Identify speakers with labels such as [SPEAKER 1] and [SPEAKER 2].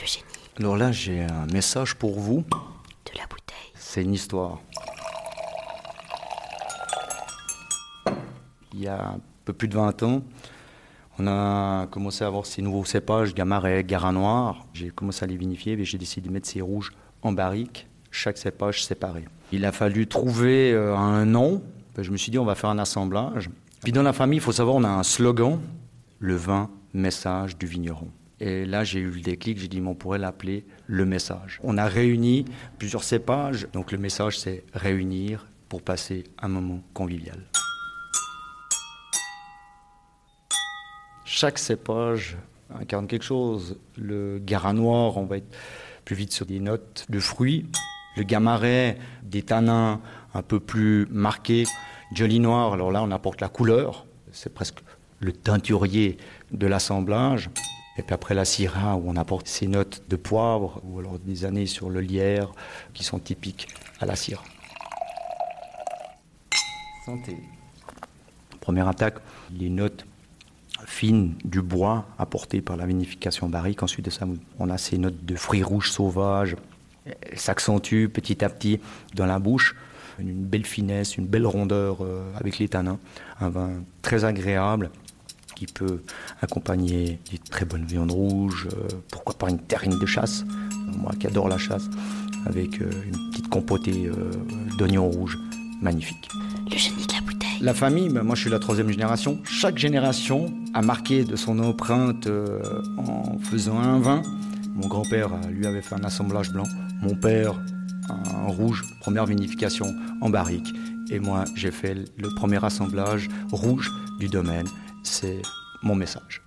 [SPEAKER 1] Le génie
[SPEAKER 2] Alors là, j'ai un message pour vous.
[SPEAKER 1] de la bouteille.
[SPEAKER 2] C'est une histoire. Il y a un peu plus de 20 ans, on a commencé à avoir ces nouveaux cépages, Gamaret, Gara Noir. J'ai commencé à les vinifier et j'ai décidé de mettre ces rouges en barrique, chaque cépage séparé. Il a fallu trouver euh, un nom. Ben, je me suis dit, on va faire un assemblage. Puis dans la famille, il faut savoir, on a un slogan, le vin, message du vigneron. Et là, j'ai eu le déclic, j'ai dit, mais on pourrait l'appeler le message. On a réuni plusieurs cépages, donc le message, c'est réunir pour passer un moment convivial. Chaque cépage incarne quelque chose. Le gara noir, on va être plus vite sur des notes de fruits. Le gamaret, des tanins un peu plus marqués. Jolly noir, alors là, on apporte la couleur. C'est presque le teinturier de l'assemblage. Et puis après la syrah, où on apporte ces notes de poivre, ou alors des années sur le lierre, qui sont typiques à la syrah. Santé. Première attaque, les notes fines du bois apportées par la vinification barrique. Ensuite de ça, on a ces notes de fruits rouges sauvages. Elles s'accentuent petit à petit dans la bouche. Une belle finesse, une belle rondeur euh, avec les tanins. Un vin très agréable qui peut accompagner des très bonnes viandes rouges, euh, pourquoi pas une terrine de chasse, moi qui adore la chasse, avec euh, une petite compotée euh, d'oignons rouges, magnifique.
[SPEAKER 1] Le génie de la bouteille.
[SPEAKER 2] La famille, ben, moi je suis la troisième génération. Chaque génération a marqué de son empreinte euh, en faisant un vin. Mon grand-père, lui, avait fait un assemblage blanc. Mon père, un rouge, première vinification en barrique. Et moi, j'ai fait le premier assemblage rouge du domaine. C'est mon message.